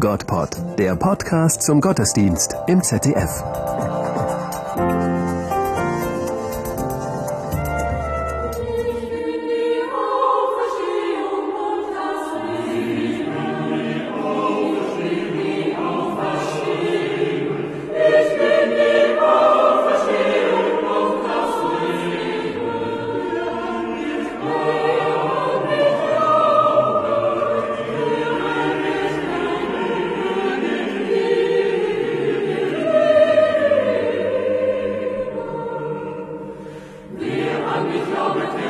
Gottpod, der Podcast zum Gottesdienst im ZDF. with your